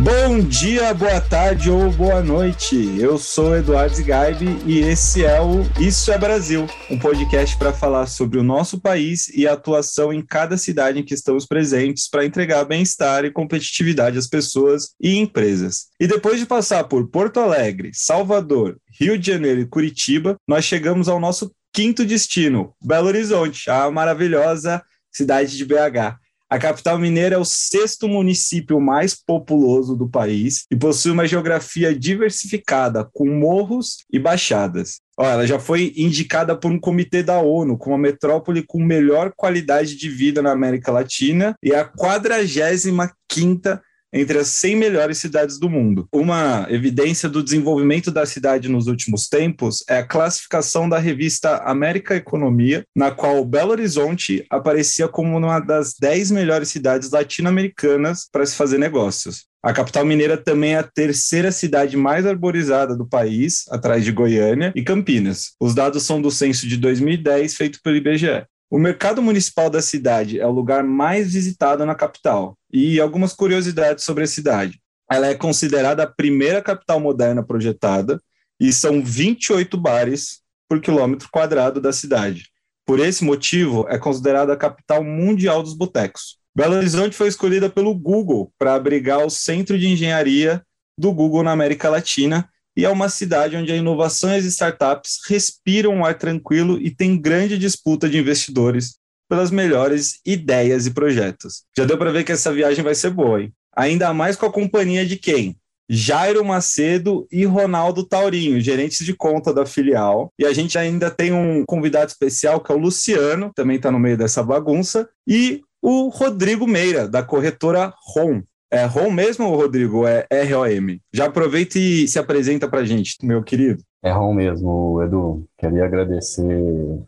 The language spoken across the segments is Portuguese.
Bom dia, boa tarde ou boa noite. Eu sou Eduardo Zigaibe e esse é o Isso é Brasil, um podcast para falar sobre o nosso país e a atuação em cada cidade em que estamos presentes para entregar bem-estar e competitividade às pessoas e empresas. E depois de passar por Porto Alegre, Salvador, Rio de Janeiro e Curitiba, nós chegamos ao nosso quinto destino, Belo Horizonte, a maravilhosa cidade de BH. A capital mineira é o sexto município mais populoso do país e possui uma geografia diversificada, com morros e baixadas. Ela já foi indicada por um comitê da ONU como a metrópole com melhor qualidade de vida na América Latina e a 45 quinta entre as 100 melhores cidades do mundo. Uma evidência do desenvolvimento da cidade nos últimos tempos é a classificação da revista América Economia, na qual Belo Horizonte aparecia como uma das 10 melhores cidades latino-americanas para se fazer negócios. A capital mineira também é a terceira cidade mais arborizada do país, atrás de Goiânia e Campinas. Os dados são do censo de 2010, feito pelo IBGE. O mercado municipal da cidade é o lugar mais visitado na capital. E algumas curiosidades sobre a cidade. Ela é considerada a primeira capital moderna projetada e são 28 bares por quilômetro quadrado da cidade. Por esse motivo, é considerada a capital mundial dos botecos. Belo Horizonte foi escolhida pelo Google para abrigar o centro de engenharia do Google na América Latina e é uma cidade onde a inovação e startups respiram um ar tranquilo e tem grande disputa de investidores pelas melhores ideias e projetos. Já deu para ver que essa viagem vai ser boa, hein? Ainda mais com a companhia de quem? Jairo Macedo e Ronaldo Taurinho, gerentes de conta da filial. E a gente ainda tem um convidado especial que é o Luciano, também está no meio dessa bagunça, e o Rodrigo Meira, da corretora ROM. É ROM mesmo, Rodrigo? É R-O-M? Já aproveita e se apresenta para gente, meu querido. É ROM mesmo, Edu. Queria agradecer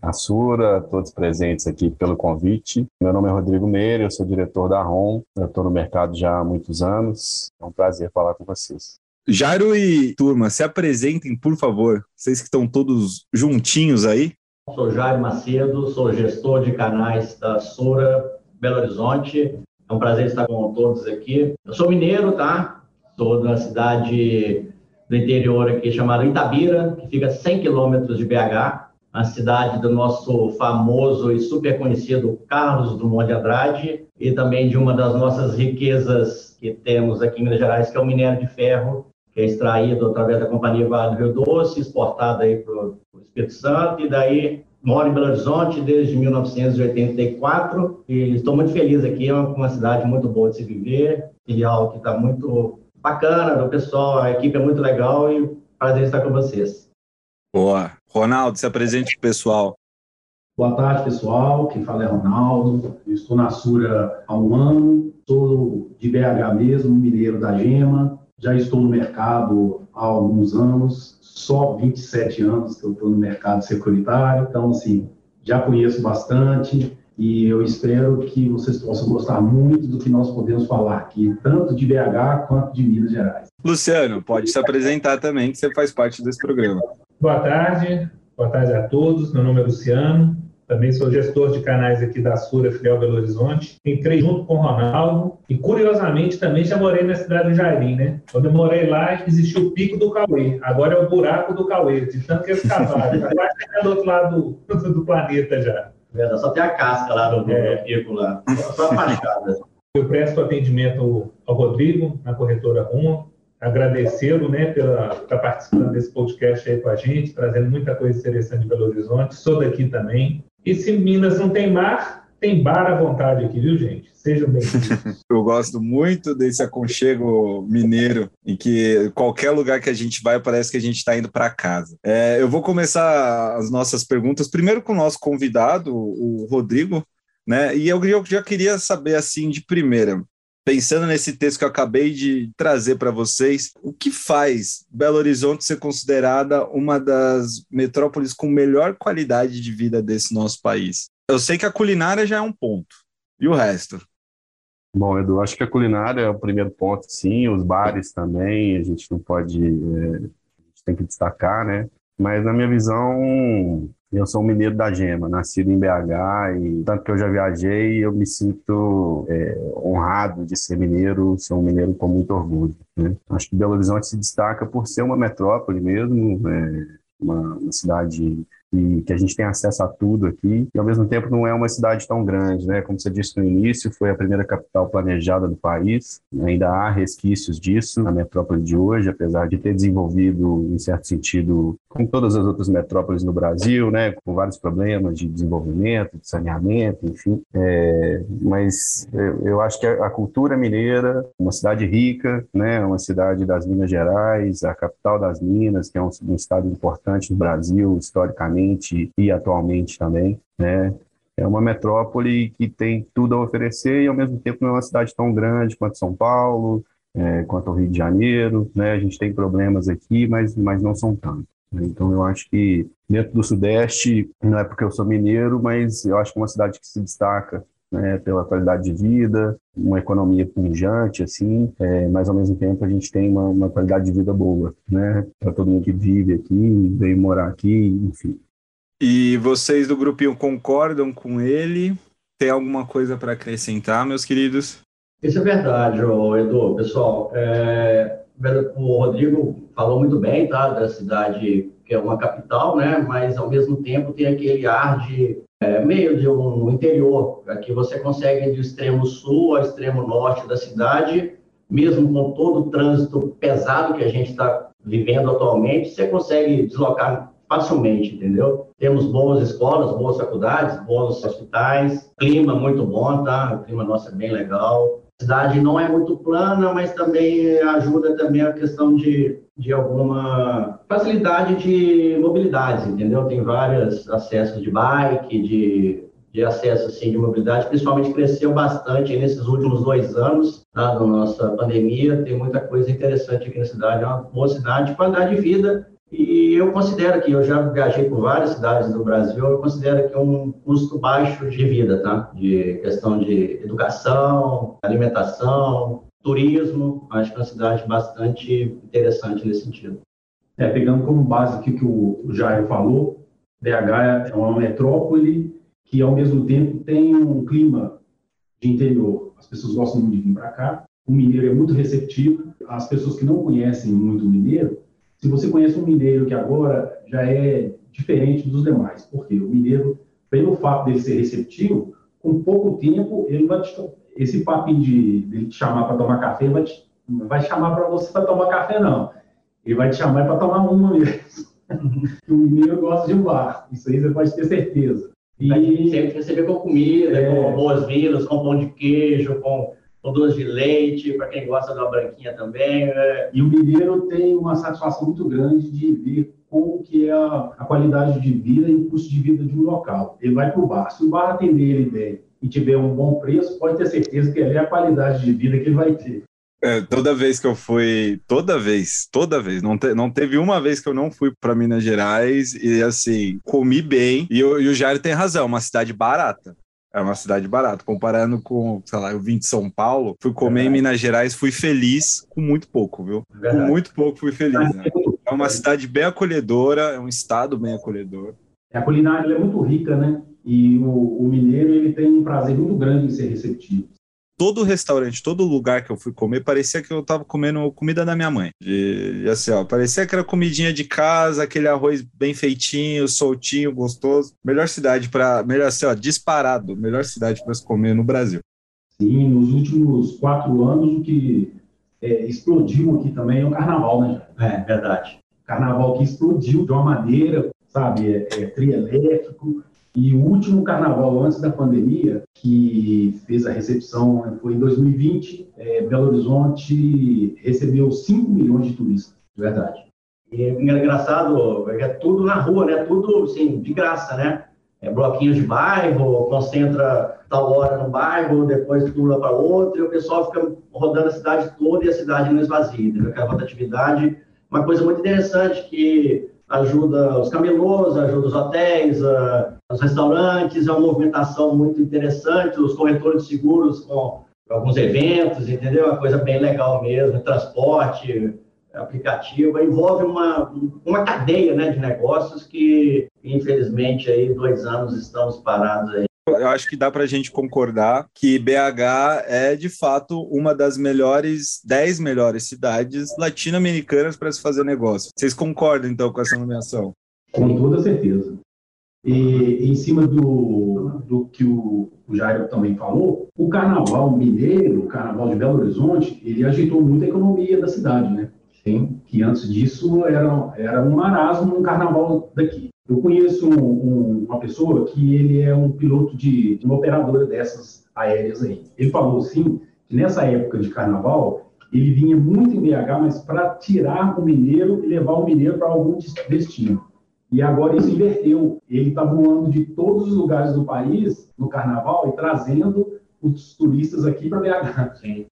a Sura, a todos presentes aqui pelo convite. Meu nome é Rodrigo Meira, eu sou diretor da ROM. Eu estou no mercado já há muitos anos. É um prazer falar com vocês. Jairo e turma, se apresentem, por favor. Vocês que estão todos juntinhos aí. Sou Jairo Macedo, sou gestor de canais da Sura Belo Horizonte. É um prazer estar com todos aqui. Eu sou mineiro, tá? Sou da cidade do interior aqui chamada Itabira, que fica a 100 quilômetros de BH, a cidade do nosso famoso e super conhecido Carlos Drummond de Andrade e também de uma das nossas riquezas que temos aqui em Minas Gerais, que é o minério de ferro, que é extraído através da Companhia Vale do Rio Doce, exportado aí para o Espírito Santo, e daí Moro em Belo Horizonte desde 1984 e estou muito feliz aqui. É uma cidade muito boa de se viver, filial que está muito bacana do pessoal, a equipe é muito legal e prazer estar com vocês. Boa. Ronaldo, se apresente para o pessoal. Boa tarde, pessoal. Quem fala é Ronaldo. Eu estou na Sura há um ano. Sou de BH mesmo, mineiro da Gema. Já estou no mercado há alguns anos só 27 anos que eu estou no mercado securitário, então, assim, já conheço bastante e eu espero que vocês possam gostar muito do que nós podemos falar aqui, tanto de BH quanto de Minas Gerais. Luciano, pode se apresentar também, que você faz parte desse programa. Boa tarde, boa tarde a todos. Meu nome é Luciano, também sou gestor de canais aqui da Sura, filial Belo Horizonte. Entrei junto com o Ronaldo e, curiosamente, também já morei na cidade do Jairim, né? Quando eu morei lá, existia o Pico do Cauê. Agora é o Buraco do Cauê, de tanto que eles cavaram. Já vai chegar do outro lado do, do planeta já. É, só tem a casca lá do, é. Pico lá, só a fachada. Eu presto atendimento ao Rodrigo, na corretora Rumo, agradecê-lo né, pela estar participando desse podcast aí com a gente, trazendo muita coisa interessante de Belo Horizonte. Sou daqui também. E se Minas não tem mar, tem bar à vontade aqui, viu, gente? Sejam bem-vindos. Eu gosto muito desse aconchego mineiro, em que qualquer lugar que a gente vai parece que a gente está indo para casa. É, eu vou começar as nossas perguntas primeiro com o nosso convidado, o Rodrigo, né? E eu, eu já queria saber assim de primeira, pensando nesse texto que eu acabei de trazer para vocês, o que faz Belo Horizonte ser considerada uma das metrópoles com melhor qualidade de vida desse nosso país? Eu sei que a culinária já é um ponto. E o resto? Bom, Edu, acho que a culinária é o primeiro ponto, sim. Os bares também, a gente não pode. É, a gente tem que destacar, né? Mas, na minha visão, Eu sou um mineiro da Gema, nascido em BH e tanto que eu já viajei, eu me sinto é, honrado de ser mineiro, ser um mineiro com muito orgulho. Né? Acho que Belo Horizonte se destaca por ser uma metrópole mesmo, é, uma, uma cidade e que a gente tem acesso a tudo aqui, e ao mesmo tempo não é uma cidade tão grande, né? Como você disse no início, foi a primeira capital planejada do país, ainda há resquícios disso na metrópole de hoje, apesar de ter desenvolvido, em certo sentido, como todas as outras metrópoles no Brasil, né? Com vários problemas de desenvolvimento, de saneamento, enfim. É, mas eu, eu, acho que a, a cultura mineira, uma cidade rica, né? Uma cidade das Minas Gerais, a capital das Minas, que é um, um estado importante no Brasil, historicamente, e atualmente também, né? É uma metrópole que tem tudo a oferecer e ao mesmo tempo não é uma cidade tão grande quanto São Paulo, é, quanto o Rio de Janeiro, né? A gente tem problemas aqui, mas, mas não são tantos. Né? Então eu acho que dentro do Sudeste, não é porque eu sou mineiro, mas eu acho que é uma cidade que se destaca né, pela qualidade de vida, uma economia pungente, assim, é, mas ao mesmo tempo a gente tem uma, uma qualidade de vida boa, né, para todo mundo que vive aqui, veio morar aqui, enfim. E vocês do grupinho concordam com ele? Tem alguma coisa para acrescentar, meus queridos? Isso é verdade, Edu. Pessoal, é, o Rodrigo falou muito bem, tá, da cidade que é uma capital, né, mas ao mesmo tempo tem aquele ar de é, meio de um interior, que você consegue do extremo sul ao extremo norte da cidade, mesmo com todo o trânsito pesado que a gente está vivendo atualmente, você consegue deslocar facilmente, entendeu? Temos boas escolas, boas faculdades, bons hospitais, clima muito bom, tá? O clima nosso é bem legal. A cidade não é muito plana, mas também ajuda também a questão de de alguma facilidade de mobilidade, entendeu? Tem vários acessos de bike, de, de acesso assim, de mobilidade, principalmente cresceu bastante nesses últimos dois anos tá, da nossa pandemia. Tem muita coisa interessante aqui na cidade, é uma boa cidade, qualidade de vida. E eu considero que eu já viajei por várias cidades do Brasil, eu considero que é um custo baixo de vida, tá? De questão de educação, alimentação, turismo, acho que é uma cidade bastante interessante nesse sentido. É, pegando como base aqui que o Jair falou, BH é uma metrópole que, ao mesmo tempo, tem um clima de interior. As pessoas gostam muito de vir para cá. O mineiro é muito receptivo. As pessoas que não conhecem muito o mineiro, se você conhece um mineiro que agora já é diferente dos demais, porque o mineiro, pelo fato dele ser receptivo, com pouco tempo ele vai te esse papinho de, de te chamar para tomar café, vai, te, vai chamar para você para tomar café, não. Ele vai te chamar para tomar uma mesmo. o mineiro gosta de um bar, isso aí você pode ter certeza. E sempre receber com comida, é... com boas-vindas, com pão de queijo, com, com doce de leite, para quem gosta de uma branquinha também. É... E o mineiro tem uma satisfação muito grande de ver como que é a, a qualidade de vida e o custo de vida de um local. Ele vai para o bar. Se o bar atender ele bem e tiver um bom preço, pode ter certeza que ali é a qualidade de vida que ele vai ter. É, toda vez que eu fui, toda vez, toda vez, não, te, não teve uma vez que eu não fui para Minas Gerais e assim, comi bem. E, eu, e o Jair tem razão, é uma cidade barata. É uma cidade barata. Comparando com, sei lá, eu vim de São Paulo, fui comer em Minas Gerais, fui feliz com muito pouco, viu? Com muito pouco fui feliz. Né? É uma cidade bem acolhedora, é um estado bem acolhedor. A culinária é muito rica, né? E o, o mineiro ele tem um prazer muito grande em ser receptivo todo restaurante, todo lugar que eu fui comer, parecia que eu tava comendo comida da minha mãe. De, assim, ó, parecia que era comidinha de casa, aquele arroz bem feitinho, soltinho, gostoso. Melhor cidade para, melhor assim, ó, disparado, melhor cidade para se comer no Brasil. Sim, nos últimos quatro anos o que é, explodiu aqui também é o carnaval, né? É, verdade. Carnaval que explodiu de uma maneira, sabe, é, é trio elétrico, e o último carnaval antes da pandemia, que fez a recepção, foi em 2020, é, Belo Horizonte recebeu 5 milhões de turistas, de verdade. E é engraçado, é tudo na rua, né? Tudo, assim, de graça, né? É, bloquinhos de bairro, concentra tal hora no bairro, depois pula para outro, e o pessoal fica rodando a cidade toda e a cidade não esvazia, aquela rotatividade. Uma coisa muito interessante que ajuda os camelôs, ajuda os hotéis, a, os restaurantes, é uma movimentação muito interessante, os corretores de seguros com alguns eventos, entendeu? Uma coisa bem legal mesmo, transporte, aplicativa, envolve uma, uma cadeia né, de negócios que, infelizmente, aí dois anos estamos parados aí. Eu acho que dá para a gente concordar que BH é, de fato, uma das melhores, dez melhores cidades latino-americanas para se fazer negócio. Vocês concordam, então, com essa nomeação? Com toda certeza. E em cima do, do que o, o Jairo também falou, o carnaval mineiro, o carnaval de Belo Horizonte, ele agitou muito a economia da cidade, né? Sim. Que antes disso era, era um marasmo no carnaval daqui. Eu conheço um, um, uma pessoa que ele é um piloto de uma operadora dessas aéreas aí. Ele falou assim que nessa época de carnaval ele vinha muito em BH, mas para tirar o mineiro e levar o mineiro para algum destino. E agora isso inverteu. Ele está voando de todos os lugares do país no carnaval e trazendo os turistas aqui para BH. Sim.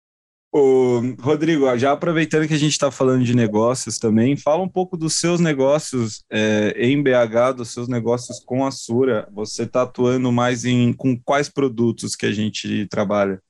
O Rodrigo, já aproveitando que a gente está falando de negócios também, fala um pouco dos seus negócios é, em BH, dos seus negócios com a Sura. Você está atuando mais em com quais produtos que a gente trabalha?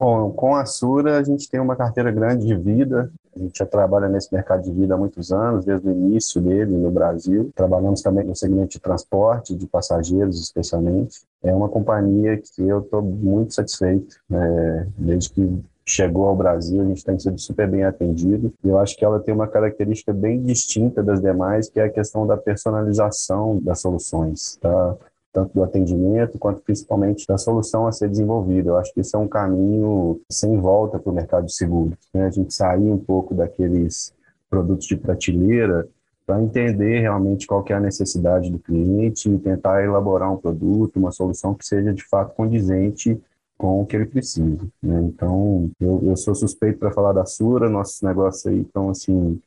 Bom, com a Sura a gente tem uma carteira grande de vida. A gente já trabalha nesse mercado de vida há muitos anos, desde o início dele no Brasil. Trabalhamos também no segmento de transporte, de passageiros especialmente. É uma companhia que eu estou muito satisfeito, né? desde que chegou ao Brasil, a gente tem sido super bem atendido. E eu acho que ela tem uma característica bem distinta das demais, que é a questão da personalização das soluções. Tá? Tanto do atendimento quanto principalmente da solução a ser desenvolvida. Eu acho que isso é um caminho sem volta para o mercado de seguros. Né? A gente sair um pouco daqueles produtos de prateleira para entender realmente qual é a necessidade do cliente e tentar elaborar um produto, uma solução que seja de fato condizente com o que ele precisa. Né? Então, eu, eu sou suspeito para falar da Sura, nossos negócios aí estão assim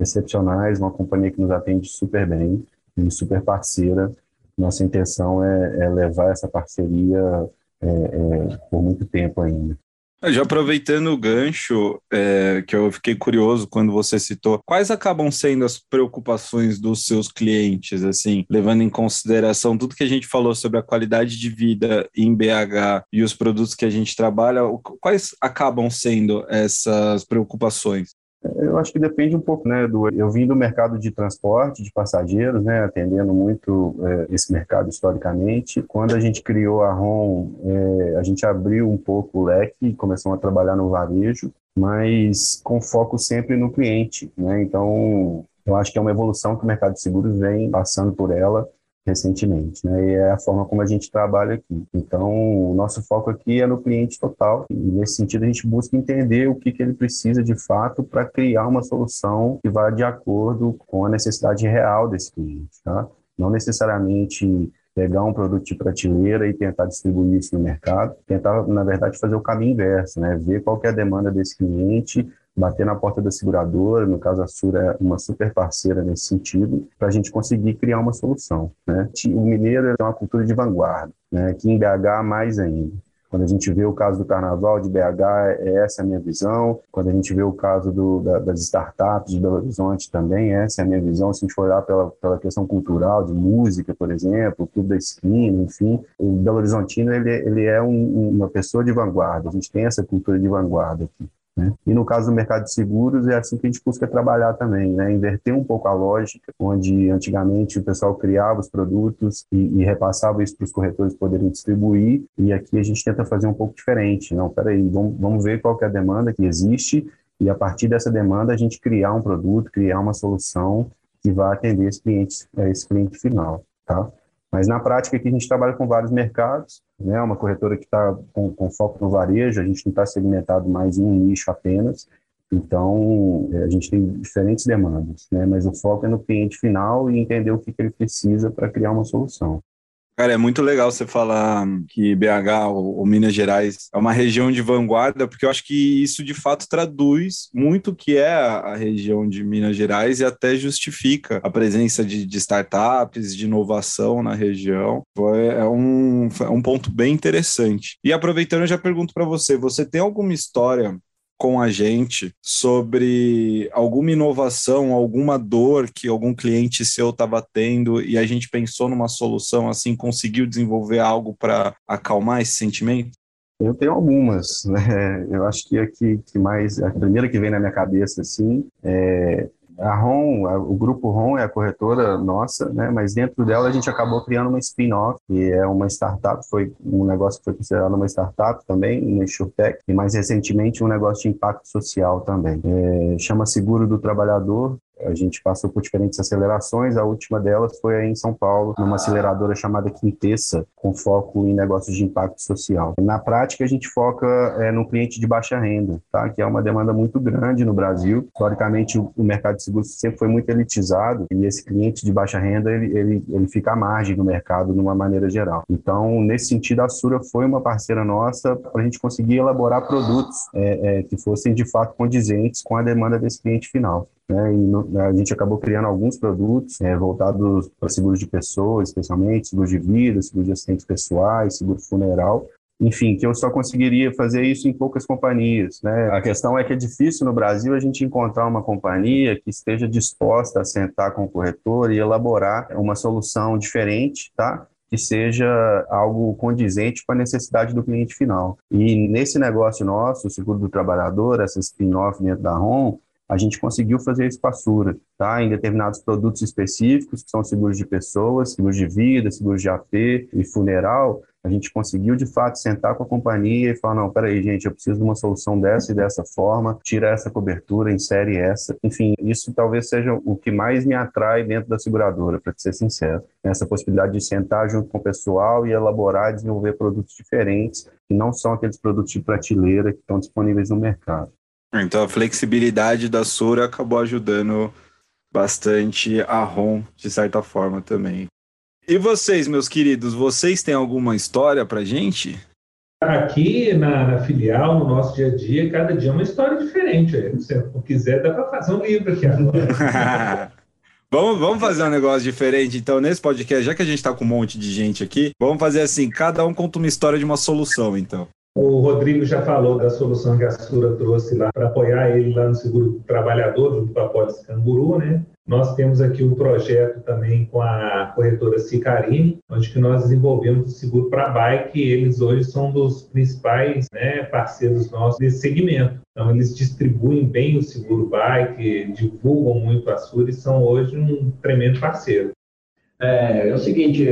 excepcionais, uma companhia que nos atende super bem super parceira nossa intenção é, é levar essa parceria é, é, por muito tempo ainda. Já aproveitando o gancho, é, que eu fiquei curioso quando você citou, quais acabam sendo as preocupações dos seus clientes, assim, levando em consideração tudo que a gente falou sobre a qualidade de vida em BH e os produtos que a gente trabalha, quais acabam sendo essas preocupações? Eu acho que depende um pouco, né, do eu vim do mercado de transporte de passageiros, né, atendendo muito é, esse mercado historicamente. Quando a gente criou a ROM, é, a gente abriu um pouco o leque começou a trabalhar no varejo, mas com foco sempre no cliente, né? Então, eu acho que é uma evolução que o mercado de seguros vem passando por ela recentemente, né? E é a forma como a gente trabalha aqui. Então, o nosso foco aqui é no cliente total. E nesse sentido, a gente busca entender o que, que ele precisa de fato para criar uma solução que vá de acordo com a necessidade real desse cliente, tá? Não necessariamente pegar um produto de prateleira e tentar distribuir isso no mercado, tentar, na verdade, fazer o caminho inverso, né? Ver qual é a demanda desse cliente bater na porta da seguradora, no caso a Sura é uma super parceira nesse sentido, para a gente conseguir criar uma solução. Né? O mineiro tem uma cultura de vanguarda, né? aqui em BH mais ainda. Quando a gente vê o caso do carnaval de BH, é essa a minha visão. Quando a gente vê o caso do, da, das startups de Belo Horizonte também, essa é a minha visão. Se a gente for olhar pela, pela questão cultural, de música, por exemplo, tudo da esquina, enfim, o Belo Horizontino ele, ele é um, uma pessoa de vanguarda. A gente tem essa cultura de vanguarda aqui. Né? E no caso do mercado de seguros, é assim que a gente busca trabalhar também, né? inverter um pouco a lógica, onde antigamente o pessoal criava os produtos e, e repassava isso para os corretores poderem distribuir, e aqui a gente tenta fazer um pouco diferente. Não, peraí, vamos, vamos ver qual é a demanda que existe, e a partir dessa demanda a gente criar um produto, criar uma solução que vá atender esse cliente, esse cliente final. Tá? Mas na prática aqui a gente trabalha com vários mercados, né? Uma corretora que está com, com, foco no varejo, a gente não está segmentado mais em um nicho apenas. Então é, a gente tem diferentes demandas, né? Mas o foco é no cliente final e entender o que, que ele precisa para criar uma solução. Cara, é muito legal você falar que BH ou, Minas Gerais é uma região de vanguarda, porque eu acho que isso de fato traduz muito o que é a, região de Minas Gerais e até justifica a presença de, de startups, de inovação na região. É um, é um ponto bem interessante. E aproveitando, eu já pergunto para você: você tem alguma história com a gente sobre alguma inovação, alguma dor que algum cliente seu estava tendo e a gente pensou numa solução assim, conseguiu desenvolver algo para acalmar esse sentimento? Eu tenho algumas, né? Eu acho que a que, que mais, a primeira que vem na minha cabeça, assim, é a ROM, o grupo ROM é a corretora nossa, né? Mas dentro dela a gente acabou criando uma spin-off, que é uma startup, foi um negócio que foi considerado uma startup também, uma InsurTech, e mais recentemente um negócio de impacto social também. É, chama Seguro do Trabalhador, a gente passou por diferentes acelerações, a última delas foi aí em São Paulo, numa aceleradora chamada Quintessa, com foco em negócios de impacto social. Na prática, a gente foca é, no cliente de baixa renda, tá? que é uma demanda muito grande no Brasil. Historicamente, o mercado de seguros sempre foi muito elitizado e esse cliente de baixa renda, ele, ele, ele fica à margem do mercado de uma maneira geral. Então, nesse sentido, a Sura foi uma parceira nossa para a gente conseguir elaborar produtos é, é, que fossem, de fato, condizentes com a demanda desse cliente final. Né, e no, a gente acabou criando alguns produtos é, voltados para seguros de pessoas, especialmente seguro de vida, seguro de assistentes pessoais, seguro funeral, enfim, que eu só conseguiria fazer isso em poucas companhias. Né? A questão é que é difícil no Brasil a gente encontrar uma companhia que esteja disposta a sentar com o corretor e elaborar uma solução diferente, tá? que seja algo condizente com a necessidade do cliente final. E nesse negócio nosso, o seguro do trabalhador, essa spin-off dentro da ROM, a gente conseguiu fazer espaçura, tá? Em determinados produtos específicos, que são seguros de pessoas, seguros de vida, seguros de AP e funeral, a gente conseguiu de fato sentar com a companhia e falar: não, peraí, gente, eu preciso de uma solução dessa e dessa forma, tira essa cobertura, insere essa. Enfim, isso talvez seja o que mais me atrai dentro da seguradora, para ser sincero. Essa possibilidade de sentar junto com o pessoal e elaborar e desenvolver produtos diferentes, que não são aqueles produtos de prateleira que estão disponíveis no mercado. Então a flexibilidade da Sura acabou ajudando bastante a ROM, de certa forma, também. E vocês, meus queridos, vocês têm alguma história pra gente? Aqui na, na, filial, no nosso dia a dia, cada dia é uma história diferente. Se eu quiser, dá para fazer um livro aqui agora. vamos, vamos fazer um negócio diferente, então, nesse podcast, já que a gente está com um monte de gente aqui, vamos fazer assim: cada um conta uma história de uma solução, então. O Rodrigo já falou da solução que a Sura trouxe lá para apoiar ele lá no seguro do trabalhador, junto com a Pólice Canguru, né? Nós temos aqui um projeto também com a corretora Sicarine, onde que nós desenvolvemos o seguro para bike, e eles hoje são dos principais né, parceiros nossos nesse segmento. Então, eles distribuem bem o seguro bike, divulgam muito a Sura e são hoje um tremendo parceiro. É, é o seguinte,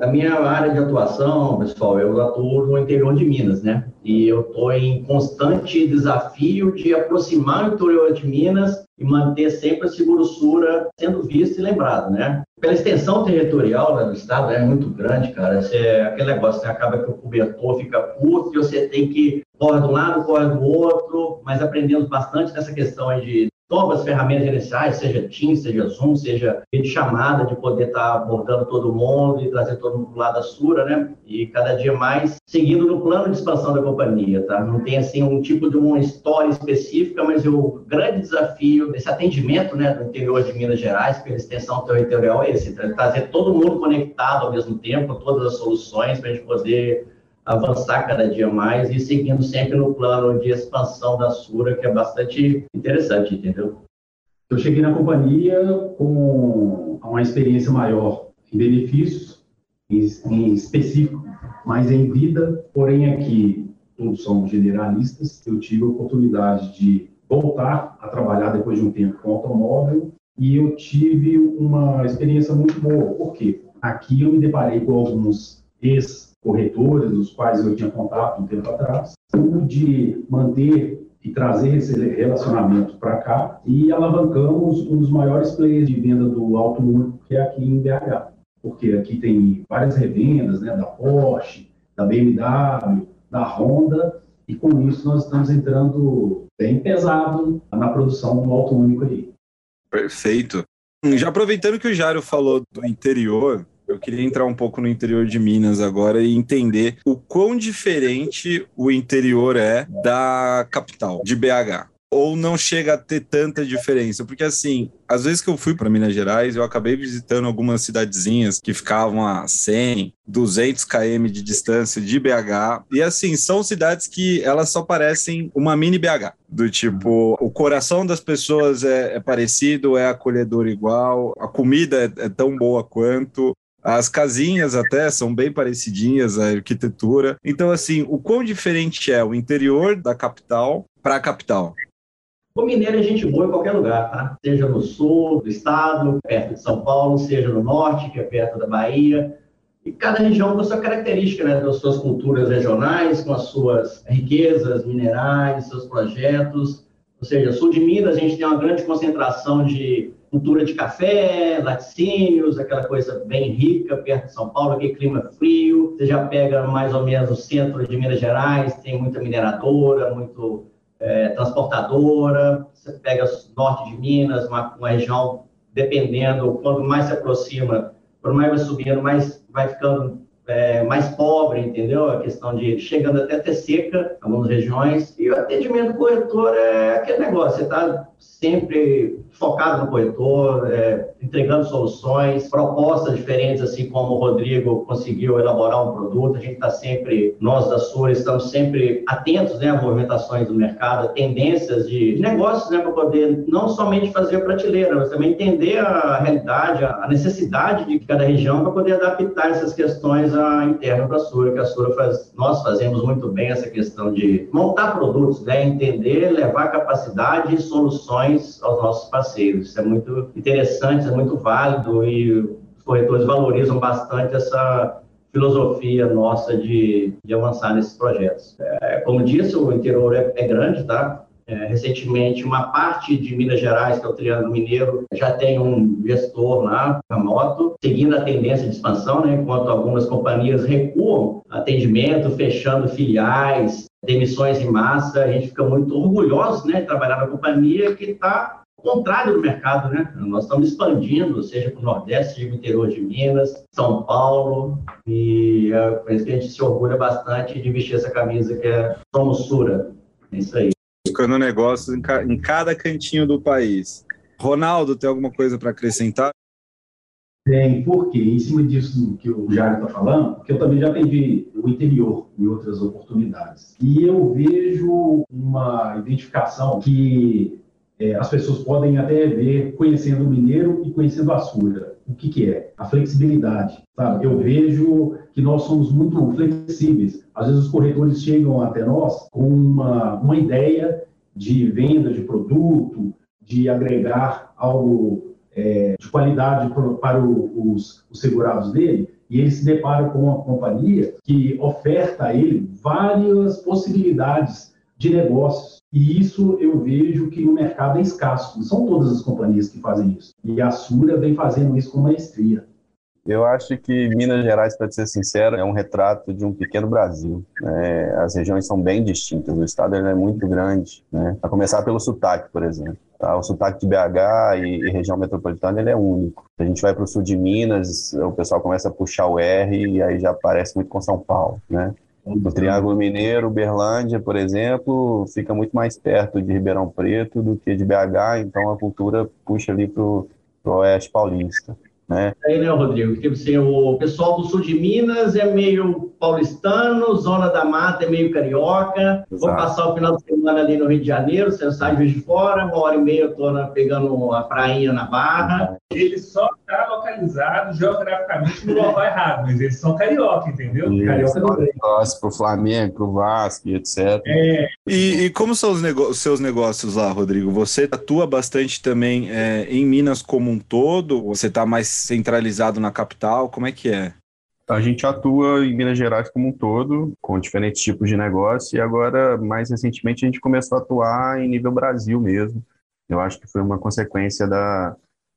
a minha área de atuação, pessoal, eu atuo no interior de Minas, né? E eu estou em constante desafio de aproximar o interior de Minas e manter sempre a Seguro Sura sendo visto e lembrado, né? Pela extensão territorial né, do estado é muito grande, cara. é aquele negócio, né? acaba que o cobertor fica curto e você tem que corre de um lado, corre do outro, mas aprendemos bastante nessa questão de novas ferramentas gerenciais, seja Teams, seja Zoom, seja de chamada, de poder estar abordando todo mundo e trazer todo mundo do lado da Sura, né? E cada dia mais seguindo no plano de expansão da companhia, tá? Não tem, assim, um tipo de uma história específica, mas o grande desafio desse atendimento, né, do interior de Minas Gerais, pela extensão territorial é esse, tá? trazer todo mundo conectado ao mesmo tempo, todas as soluções para a gente poder avançar cada dia mais e seguindo sempre no plano de expansão da Sura, que é bastante interessante, entendeu? Eu cheguei na companhia com uma experiência maior em benefícios, em, específico, mais em vida, porém aqui todos somos generalistas, eu tive a oportunidade de voltar a trabalhar depois de um tempo com automóvel e eu tive uma experiência muito boa, porque aqui eu me deparei com alguns ex corretores, dos quais eu tinha contato um tempo atrás, pude manter e trazer esse relacionamento para cá e alavancamos um dos maiores players de venda do auto único que é aqui em BH, porque aqui tem várias revendas, né, da Porsche, da BMW, da Honda, e com isso nós estamos entrando bem pesado na produção do auto único aí. Perfeito. Já aproveitando que o Jário falou do interior, eu queria entrar um pouco no interior de Minas agora e entender o quão diferente o interior é da capital, de BH ou não chega a ter tanta diferença? Porque, assim, às vezes que eu fui para Minas Gerais, eu acabei visitando algumas cidadezinhas que ficavam a 100, 200 km de distância de BH. E, assim, são cidades que elas só parecem uma mini BH. Do tipo, o coração das pessoas é, é parecido, é acolhedor igual, a comida é, é tão boa quanto As casinhas até são bem parecidinhas, a arquitetura. Então, assim, o quão diferente é o interior da capital para a capital? O mineiro é gente boa em qualquer lugar, tá? Seja no sul do estado, perto de São Paulo, seja no norte, que é perto da Bahia. E cada região com a sua característica, né? Das suas culturas regionais, com as suas riquezas minerais, seus projetos. Ou seja, sul de Minas, a gente tem uma grande concentração de cultura de café, laticínios, aquela coisa bem rica perto de São Paulo, aquele clima frio. Você já pega mais ou menos o centro de Minas Gerais, tem muita mineradora, muito é, transportadora. Você pega o norte de Minas, uma, uma região, dependendo, quanto mais se aproxima, quanto mais vai subindo, mais vai ficando é, mais pobre, entendeu? A questão de chegando até ter seca em algumas regiões. E o atendimento corretor é aquele negócio, você está sempre focado no corretor, é, entregando soluções, propostas diferentes, assim como o Rodrigo conseguiu elaborar um produto. A gente está sempre, nós da Sura, estamos sempre atentos né, a movimentações do mercado, tendências de negócios, né, para poder não somente fazer a prateleira, mas também entender a realidade, a necessidade de cada região para poder adaptar essas questões a, interna para a Sura, que a Sura faz, nós fazemos muito bem essa questão de montar produtos, né, entender, levar capacidade e soluções aos nossos parceiros. Isso é muito interessante, é muito válido e os corretores valorizam bastante essa filosofia nossa de, de avançar nesses projetos. É, como disse, o interior é, é grande, tá? É, recentemente, uma parte de Minas Gerais, que é o Triângulo Mineiro, já tem um gestor lá, remoto, seguindo a tendência de expansão, né, enquanto algumas companhias recuam atendimento, fechando filiais, demissões em massa. A gente fica muito orgulhoso né, de trabalhar na companhia que está contrário do mercado, né? Nós estamos expandindo, seja para o Nordeste, seja para o interior de Minas, São Paulo, e é por isso que a gente se orgulha bastante de vestir essa camisa que é Somos Sura. É isso aí. Buscando negócios em, ca em cada cantinho do país. Ronaldo, tem alguma coisa para acrescentar? Tem, porque em cima disso que o Jair está falando, que eu também já atendi o interior em outras oportunidades. E eu vejo uma identificação que é, as pessoas podem até ver conhecendo o mineiro e conhecendo a Sura. O que, que é? A flexibilidade. Sabe? Eu vejo que nós somos muito flexíveis. Às vezes os corretores chegam até nós com uma, uma ideia de venda de produto, de agregar algo é, de qualidade para, para o, os, os segurados dele, e ele se depara com uma companhia que oferta a ele várias possibilidades de negócios e isso eu vejo que no mercado é escasso. Não são todas as companhias que fazem isso. E a Sura vem fazendo isso com maestria. Eu acho que Minas Gerais, para ser sincero, é um retrato de um pequeno Brasil. Né? As regiões são bem distintas, o estado é muito grande. Né? A começar pelo sotaque, por exemplo. Tá? O sotaque de BH e, e região metropolitana ele é único. A gente vai para o sul de Minas, o pessoal começa a puxar o R e aí já parece muito com São Paulo. Né? No Triângulo Mineiro, Berlândia, por exemplo, fica muito mais perto de Ribeirão Preto do que de BH, então a cultura puxa ali para o oeste paulista né? Aí, né, Rodrigo? Tipo assim, o pessoal do sul de Minas é meio paulistano, Zona da Mata é meio carioca. Exato. Vou passar o final de semana ali no Rio de Janeiro, você sai de fora, uma hora e meia eu tô na, pegando a prainha na Barra. Ele só está localizado geograficamente no local errado, mas eles são carioca, entendeu? Isso, carioca Torce pro Flamengo, pro Vasco, etc. É. E, e como são os, os, seus negócios lá, Rodrigo? Você atua bastante também é, em Minas como um todo? Você está mais centralizado na capital? Como é que é? A gente atua em Minas Gerais como um todo, com diferentes tipos de negócio, e agora, mais recentemente, a gente começou a atuar em nível Brasil mesmo. Eu acho que foi uma consequência da,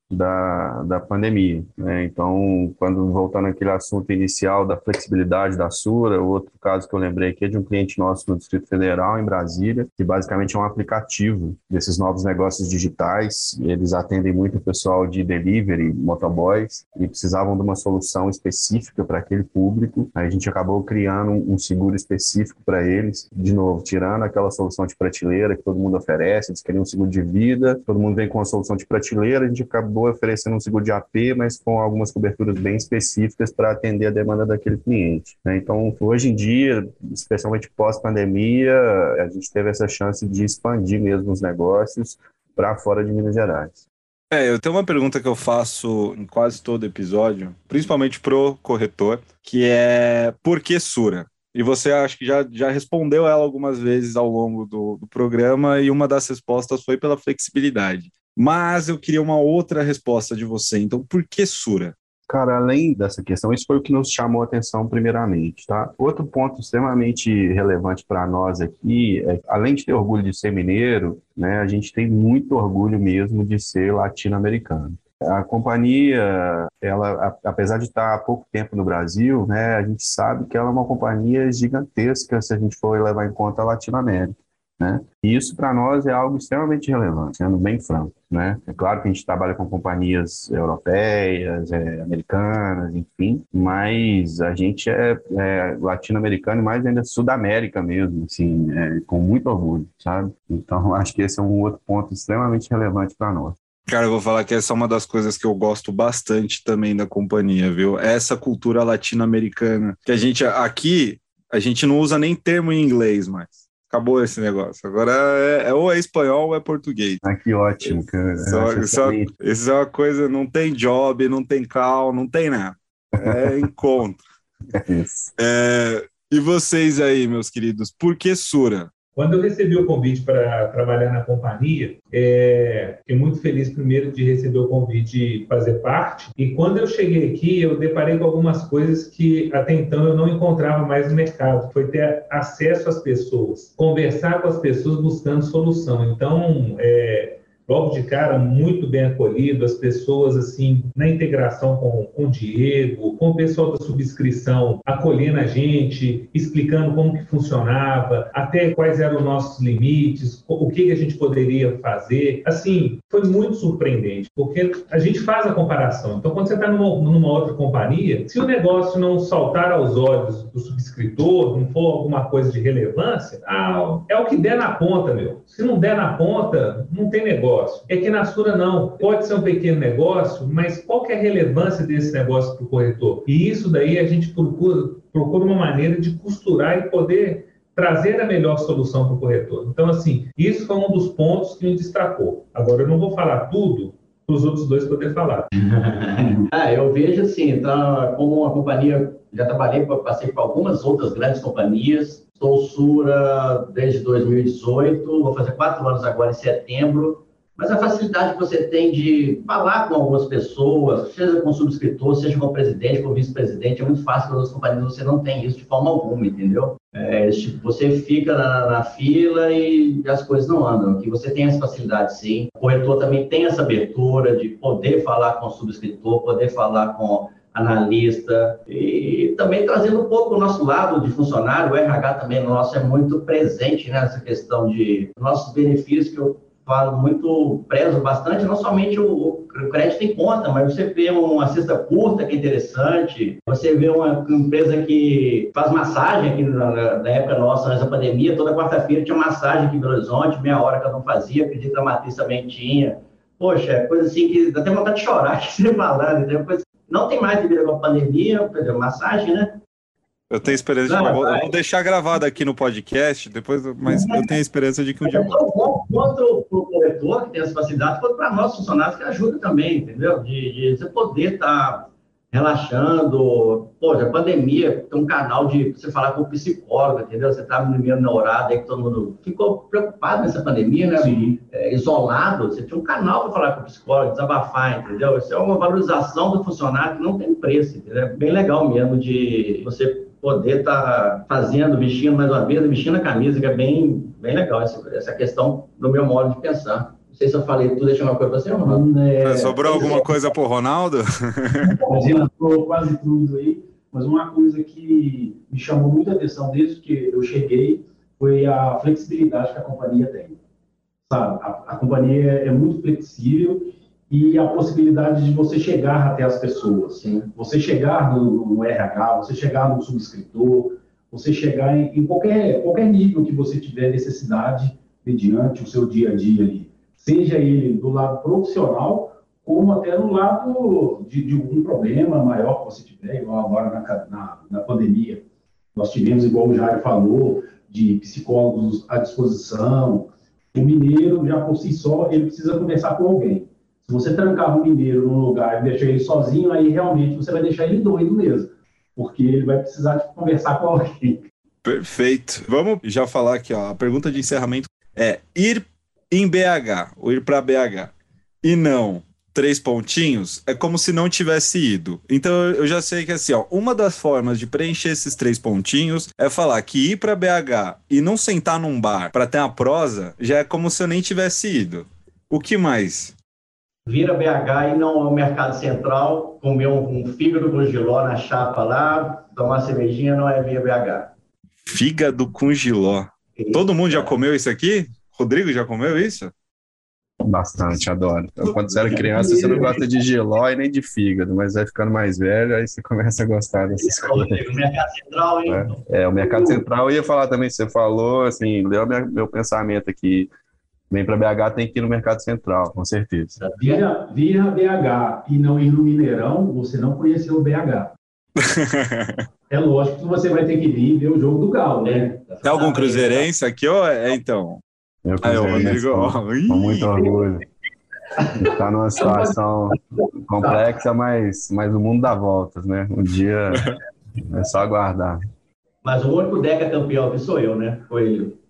da, da pandemia. Né? Então, quando voltando àquele assunto inicial da flexibilidade da Sura, outro caso que eu lembrei aqui é de um cliente nosso no Distrito Federal, em Brasília, que basicamente é um aplicativo desses novos negócios digitais. Eles atendem muito o pessoal de delivery, motoboys, e precisavam de uma solução específica para aquele público. Aí a gente acabou criando um seguro específico para eles, de novo, tirando aquela solução de prateleira que todo mundo oferece, eles queriam um seguro de vida, todo mundo vem com a solução de prateleira, a gente acabou acabou oferecendo um seguro de AP, mas com algumas coberturas bem específicas para atender a demanda daquele cliente. Né? Então, hoje em dia, especialmente pós-pandemia, a gente teve essa chance de expandir mesmo os negócios para fora de Minas Gerais. É, eu tenho uma pergunta que eu faço em quase todo episódio, principalmente pro corretor, que é por que Sura? E você acho que já, já respondeu ela algumas vezes ao longo do, do programa, e uma das respostas foi pela flexibilidade. Mas eu queria uma outra resposta de você. Então, por que Sura? Cara, além dessa questão, isso foi o que nos chamou a atenção primeiramente, tá? Outro ponto extremamente relevante para nós aqui é, além de ter orgulho de ser mineiro, né, a gente tem muito orgulho mesmo de ser latino-americano. A companhia, ela, apesar de estar há pouco tempo no Brasil, né, a gente sabe que ela é uma companhia gigantesca se a gente for levar em conta a Latinoamérica. Né? E isso para nós é algo extremamente relevante, sendo bem franco. Né? É claro que a gente trabalha com companhias europeias, é, americanas, enfim, mas a gente é, é latino-americano e mais ainda Sudamérica mesmo, assim, é, com muito orgulho, sabe? Então acho que esse é um outro ponto extremamente relevante para nós. Cara, eu vou falar que essa é uma das coisas que eu gosto bastante também da companhia, viu? Essa cultura latino-americana. Que a gente aqui, a gente não usa nem termo em inglês mais. Acabou esse negócio. Agora é, é ou é espanhol ou é português. Ah, que ótimo, cara. Isso, isso, é, isso é uma coisa, não tem job, não tem cal, não tem nada. É encontro. é isso. É, e vocês aí, meus queridos, por que Sura? Quando eu recebi o convite para trabalhar na companhia, é, fiquei muito feliz primeiro de receber o convite de fazer parte. E quando eu cheguei aqui, eu deparei com algumas coisas que até então eu não encontrava mais no mercado. Foi ter acesso às pessoas, conversar com as pessoas buscando solução. Então, é, logo de cara, muito bem acolhido, as pessoas, assim, na integração com, com o Diego, com o pessoal da subscrição, acolhendo a gente, explicando como que funcionava, até quais eram os nossos limites, o que, que a gente poderia fazer. Assim, foi muito surpreendente, porque a gente faz a comparação. Então, quando você está numa, numa outra companhia, se o negócio não saltar aos olhos do subscritor, não for alguma coisa de relevância, ah, é o que der na ponta, meu. Se não der na ponta, não tem negócio negócio. É que na Sura não. Pode ser um pequeno negócio, mas qual que é a relevância desse negócio para o corretor? E isso daí a gente procura, procura uma maneira de costurar e poder trazer a melhor solução para o corretor. Então, assim, isso foi um dos pontos que me destacou. Agora, eu não vou falar tudo para os outros dois poderem falar. ah, eu vejo assim, então, como uma companhia, já trabalhei, passei por algumas outras grandes companhias, estou Sura desde 2018, vou fazer quatro anos agora em setembro, mas a facilidade que você tem de falar com algumas pessoas, seja com subscritor, seja com presidente, com vice-presidente, é muito fácil para as companhias, você não tem isso de forma alguma, entendeu? É, tipo, você fica na, na, fila e as coisas não andam. Aqui você tem essa facilidade, sim. O corretor também tem essa abertura de poder falar com o subscritor, poder falar com analista e também trazendo um pouco o nosso lado de funcionário, o RH também nosso é muito presente nessa questão de nossos benefícios que eu falo muito, prezo bastante, não somente o, o, crédito em conta, mas você vê uma cesta curta que é interessante, você vê uma empresa que faz massagem aqui na, na época nossa, nessa pandemia, toda quarta-feira tinha massagem aqui em Belo Horizonte, meia hora cada um fazia, acredito que a matriz também tinha. Poxa, é coisa assim que dá até vontade de chorar aqui você falando, depois não tem mais devido à pandemia, massagem, né? Eu tenho esperança não, de. Vou, vou deixar gravado aqui no podcast, depois, mas eu tenho a esperança de que um dia. Tanto para o corretor, que tem essa facilidade, quanto para nós funcionários, que ajuda também, entendeu? De, de você poder estar tá relaxando. Pô, a pandemia, tem um canal de você falar com o psicólogo, entendeu? Você está no meio neurado aí que todo mundo ficou preocupado nessa pandemia, né? Sim. É, isolado. Você tinha um canal para falar com o psicólogo, desabafar, entendeu? Isso é uma valorização do funcionário que não tem preço, entendeu? É bem legal mesmo de você poder estar tá fazendo, vestindo mais uma vez, vestindo a camisa, que é bem, bem legal essa, essa questão do meu modo de pensar. Não sei se eu falei tudo, deixa uma coisa para você, Ronaldo. É, Sobrou alguma coisa para o Ronaldo? Falou quase tudo aí, mas uma coisa que me chamou muita atenção desde que eu cheguei foi a flexibilidade que a companhia tem. Sabe, a, a companhia é muito flexível e a possibilidade de você chegar até as pessoas. Sim. Você chegar no, no, RH, você chegar no subscritor, você chegar em, em, qualquer, qualquer nível que você tiver necessidade mediante o seu dia a dia ali. Seja ele do lado profissional, como até no lado de, de algum problema maior que você tiver, igual agora na, na, na pandemia. Nós tivemos, igual o Jair falou, de psicólogos à disposição. O mineiro, já por si só, ele precisa conversar com alguém Se você trancar um mineiro num lugar e deixar ele sozinho, aí realmente você vai deixar ele doido mesmo, porque ele vai precisar conversar com alguém. Perfeito. Vamos já falar aqui, ó. A pergunta de encerramento é ir em BH, ou ir para BH. E não três pontinhos, é como se não tivesse ido. Então eu já sei que assim, ó, uma das formas de preencher esses três pontinhos é falar que ir para BH e não sentar num bar para ter uma prosa já é como se eu nem tivesse ido. O que mais? Vira BH e não ao Mercado Central, comer um, um fígado com giló na chapa lá, tomar cervejinha não é via BH. Fígado com giló. Todo mundo já comeu isso aqui? Rodrigo já comeu isso? Bastante, adoro. Então, quando você era criança, você não gosta de geló e nem de fígado, mas vai ficando mais velho, aí você começa a gostar dessas coisas. O Mercado Central, hein? É, é, o Mercado Central, eu ia falar também, você falou, assim, deu meu, meu pensamento aqui. Vem para BH, tem que ir no Mercado Central, com certeza. Vira, vira BH e não ir no Mineirão, você não conheceu o BH. é lógico que você vai ter que vir ver o jogo do Galo, né? Tem algum cruzeirense aqui, ou é então? Eu Aí, Rodrigo, com, com muito orgulho. Está numa situação complexa, mas, mas o mundo dá voltas, né? Um dia é só aguardar. Mas o único Deca campeão que sou eu, né? Foi ele.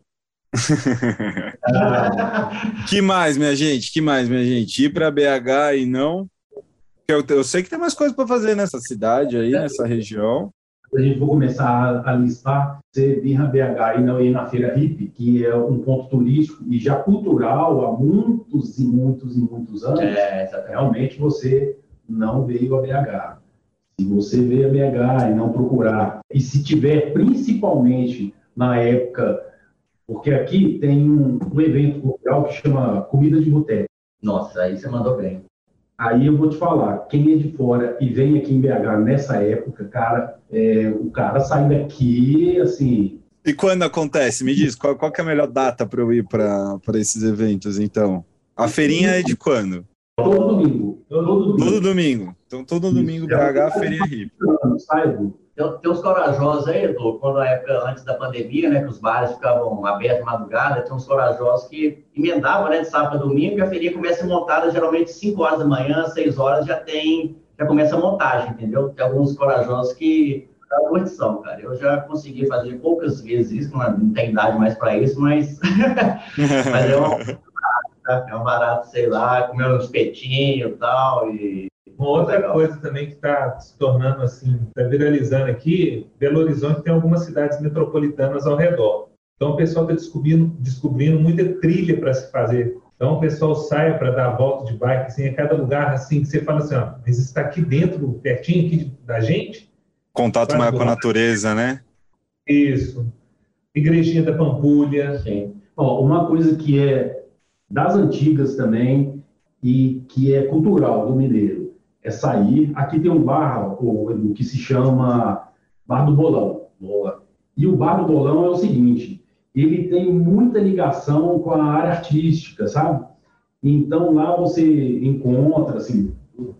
que mais, minha gente? Que mais, minha gente? Ir para BH e não. Eu, eu sei que tem mais coisas para fazer nessa cidade aí, nessa região a gente for começar a, listar, você vir a BH e não ir na Feira Hip, que é um ponto turístico e já cultural há muitos e muitos e muitos anos, é, realmente você não veio a BH. Se você veio a BH e não procurar, e se tiver principalmente na época, porque aqui tem um, um evento cultural que chama Comida de Boteco. Nossa, aí você mandou bem. Aí eu vou te falar, quem é de fora e vem aqui em BH nessa época, cara, é, o cara sai daqui, assim... E quando acontece? Me diz, qual, qual é a melhor data para eu ir para esses eventos, então? A feirinha é de quando? Todo domingo. Todo domingo. Todo domingo. Então, todo domingo BH, a feirinha hippie. Sai, tem, tem uns corajosos aí, Edu, quando a época antes da pandemia, né, que os bares ficavam abertos madrugada, tem uns corajosos que emendavam, né, de sábado a domingo, e a feirinha começa montada geralmente 5 horas da manhã, 6 horas já tem, já começa a montagem, entendeu? Tem alguns corajosos que dá condição, cara. Eu já consegui fazer poucas vezes isso, não, tem idade mais para isso, mas, mas é um, é um barato, sei lá, comer uns petinhos e tal, e uma outra coisa também que está se tornando assim, está viralizando aqui, Belo Horizonte tem algumas cidades metropolitanas ao redor. Então o pessoal está descobrindo, descobrindo muita trilha para se fazer. Então o pessoal sai para dar a volta de bike, assim, a cada lugar assim, que você fala assim, ó, mas está aqui dentro, pertinho aqui da gente. Contato maior com a natureza, né? Isso. Igrejinha da Pampulha. Sim. Ó, uma coisa que é das antigas também e que é cultural do mineiro é sair. Aqui tem um bar, o, que se chama Bar do Bolão. E o Bar do Bolão é o seguinte: ele tem muita ligação com a área artística, sabe? Então lá você encontra, assim,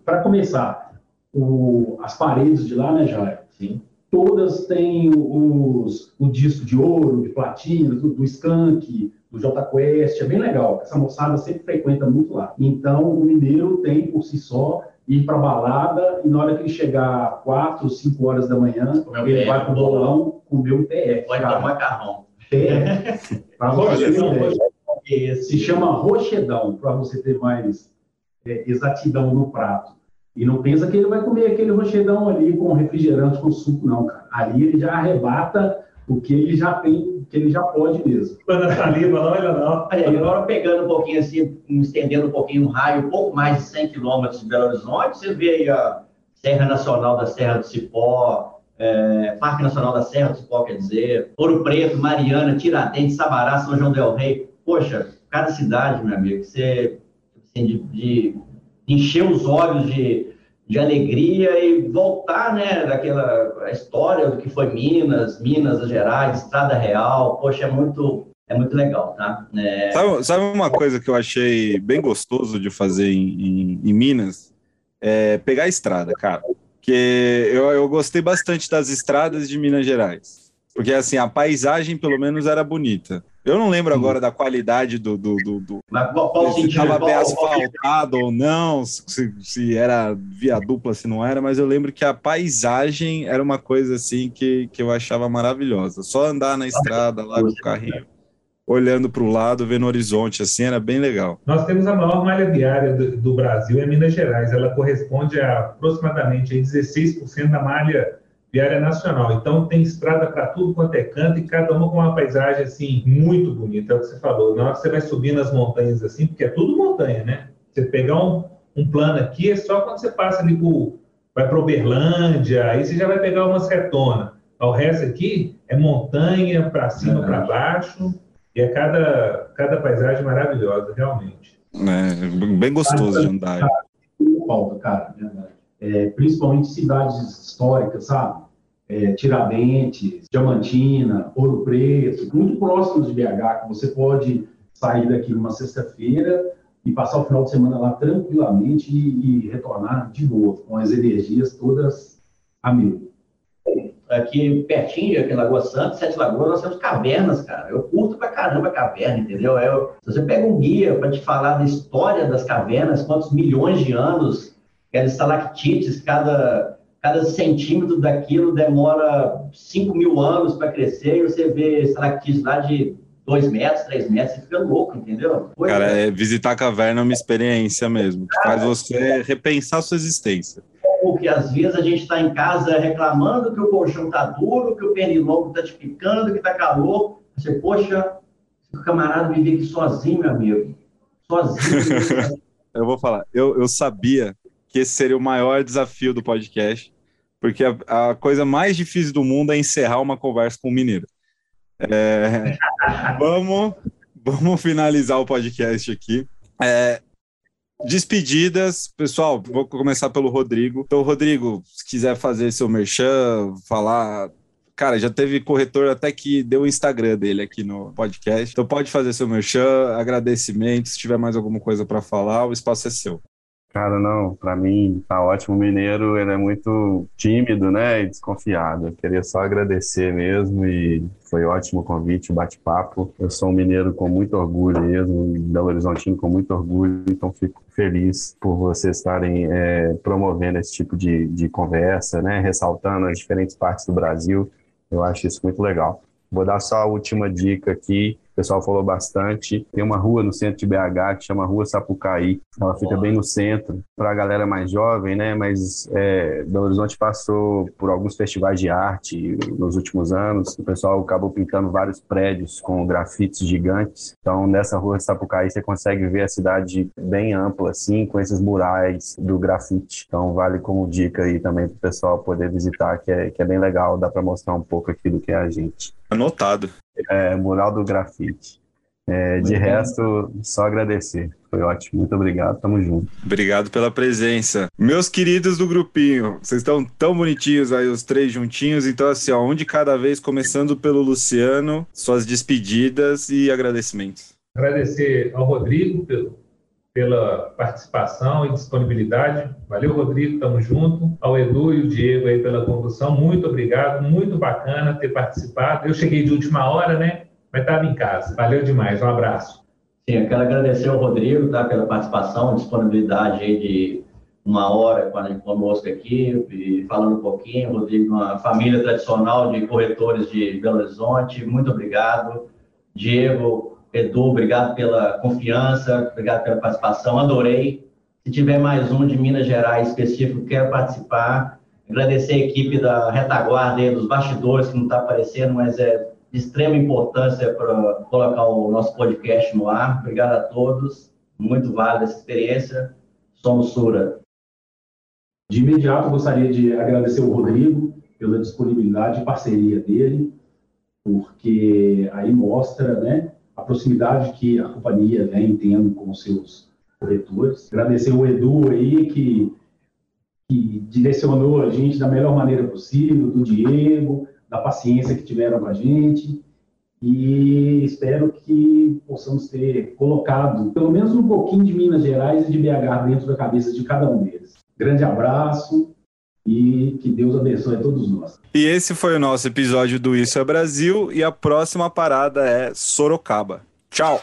para começar, o, as paredes de lá, né, Jair? Sim. Todas têm os, o disco de ouro, de platina, do, do Skank, do J Quest, é bem legal. Essa moçada sempre frequenta muito lá. Então o mineiro tem por si só ir para balada e na hora que ele chegar 4, 5 horas da manhã, ele PF, vai para o bolão comer TF. Pode tomar macarrão. Para você ter Se chama rochedão, para você ter mais é, exatidão no prato. E não pensa que ele vai comer aquele rochedão ali com refrigerante, com suco, não, cara. Ali ele já arrebata o que ele já tem, que ele já pode mesmo. Quando a saliva, não, olha não. Aí, agora pegando um pouquinho assim, estendendo um pouquinho um raio, um pouco mais de 100 quilômetros de Belo Horizonte, você vê aí a Serra Nacional da Serra do Cipó, é, Parque Nacional da Serra do Cipó, quer dizer, Ouro Preto, Mariana, Tiradentes, Sabará, São João del Rei. Poxa, cada cidade, meu amigo, você assim, de, de encher os olhos de de alegria e voltar, né, daquela história do que foi Minas, Minas Gerais, Estrada Real, poxa, é muito, é muito legal, tá? É... Sabe, sabe, uma coisa que eu achei bem gostoso de fazer em, em, em Minas? É pegar a estrada, cara. Que eu, eu gostei bastante das estradas de Minas Gerais. Porque, assim, a paisagem, pelo menos, era bonita. Eu não lembro agora da qualidade do. do, do, do Mas qual, qual se estava bem asfaltado ou não, se, se era via dupla, se não era, mas eu lembro que a paisagem era uma coisa assim que, que eu achava maravilhosa. Só andar na estrada lá com o carrinho, olhando para o lado, vendo o horizonte, assim, era bem legal. Nós temos a maior malha viária do, do Brasil em Minas Gerais. Ela corresponde a aproximadamente aí 16% da malha viária nacional. Então tem estrada para tudo quanto é canto e cada uma com uma paisagem assim muito bonita. É o que você falou. Na hora que você vai subindo as montanhas assim, porque é tudo montanha, né? Você pegar um, um plano aqui é só quando você passa ali pro, vai para Uberlândia, aí você já vai pegar umas retonas. O resto aqui é montanha para cima, para baixo. E é cada, cada paisagem maravilhosa, realmente. É, bem gostoso de andar. falta, cara. É, principalmente cidades históricas, sabe? É, Tiradentes, Diamantina, Ouro Preto, muito próximos de BH, que você pode sair daqui numa sexta-feira e passar o final de semana lá tranquilamente e, e retornar de novo, com as energias todas a mil. aqui pertinho, aqui em Lagoa Santa, Sete Lagoas, nós temos cavernas, cara. Eu curto pra caramba caverna, entendeu? Eu, se você pega um guia para te falar da história das cavernas, quantos milhões de anos, aquelas estalactites, cada, cada centímetro daquilo demora 5 mil anos para crescer, e você vê estalactites lá de 2 metros, 3 metros, você fica louco, entendeu? Coisa- Cara, é, visitar a caverna é uma experiência mesmo, que faz você repensar a sua existência. porque às vezes a gente está em casa reclamando que o colchão está duro, que o pernilongo está te picando, que está calor. Você, poxa, o camarada vive aqui sozinho, meu amigo. Sozinho. Eu vou falar, eu, eu sabia que esse seria o maior desafio do podcast, porque a, a coisa mais difícil do mundo é encerrar uma conversa com um mineiro. É, vamos, vamos finalizar o podcast aqui. É, despedidas, pessoal, vou começar pelo Rodrigo. Então, Rodrigo, se quiser fazer seu merchan, falar. Cara, já teve corretor até que deu o Instagram dele aqui no podcast. Então pode fazer seu merchan, agradecimento. Se tiver mais alguma coisa para falar, o espaço é seu. Cara, não, para mim tá ótimo. O mineiro, ele é muito tímido, né, e desconfiado. Eu queria só agradecer mesmo e foi ótimo o convite, o bate-papo. Eu sou um mineiro com muito orgulho mesmo, Belo Horizontino com muito orgulho, então fico feliz por vocês estarem é, promovendo esse tipo de, de conversa, né, ressaltando as diferentes partes do Brasil. Eu acho isso muito legal. Vou dar só a última dica aqui. O pessoal falou bastante. Tem uma rua no centro de BH que chama Rua Sapucaí. Ela fica bem no centro. Para a galera mais jovem, né? Mas é, Belo Horizonte passou por alguns festivais de arte nos últimos anos. O pessoal acabou pintando vários prédios com grafites gigantes. Então, nessa Rua Sapucaí, você consegue ver a cidade bem ampla, assim, com esses murais do grafite. Então, vale como dica aí também para o pessoal poder visitar, que é, que é bem legal. Dá para mostrar um pouco aqui do que é a gente. Anotado. É, mural do grafite. É, de resto, só agradecer. Foi ótimo. Muito obrigado. Tamo junto. Obrigado pela presença. Meus queridos do grupinho, vocês estão tão bonitinhos aí, os três juntinhos. Então, assim, ó, um de cada vez, começando pelo Luciano, suas despedidas e agradecimentos. Agradecer ao Rodrigo pelo, pela participação e disponibilidade. Valeu, Rodrigo, tamo junto. Ao Edu e o Diego aí pela condução, muito obrigado, muito bacana ter participado. Eu cheguei de última hora, né? Mas estava em casa. Valeu demais, um abraço. Sim, eu quero agradecer ao Rodrigo tá, pela participação, disponibilidade aí de uma hora conosco aqui, e falando um pouquinho. Rodrigo, uma família tradicional de corretores de Belo Horizonte, muito obrigado. Diego, Edu, obrigado pela confiança, obrigado pela participação, adorei. Se tiver mais um de Minas Gerais específico, quero participar. Agradecer a equipe da retaguarda aí, dos bastidores, que não está aparecendo, mas é de extrema importância para colocar o nosso podcast no ar. Obrigado a todos. Muito válida essa experiência. Somos Sura. De imediato, gostaria de agradecer o Rodrigo pela disponibilidade e parceria dele, porque aí mostra né, a proximidade que a companhia vem tendo com os seus corretores. Agradecer o Edu aí, que, que direcionou a gente da melhor maneira possível, do Diego, da paciência que tiveram com a gente. E espero que possamos ter colocado pelo menos um pouquinho de Minas Gerais e de BH dentro da cabeça de cada um deles. Grande abraço e que Deus abençoe a todos nós. E esse foi o nosso episódio do Isso é Brasil e a próxima parada é Sorocaba. Tchau!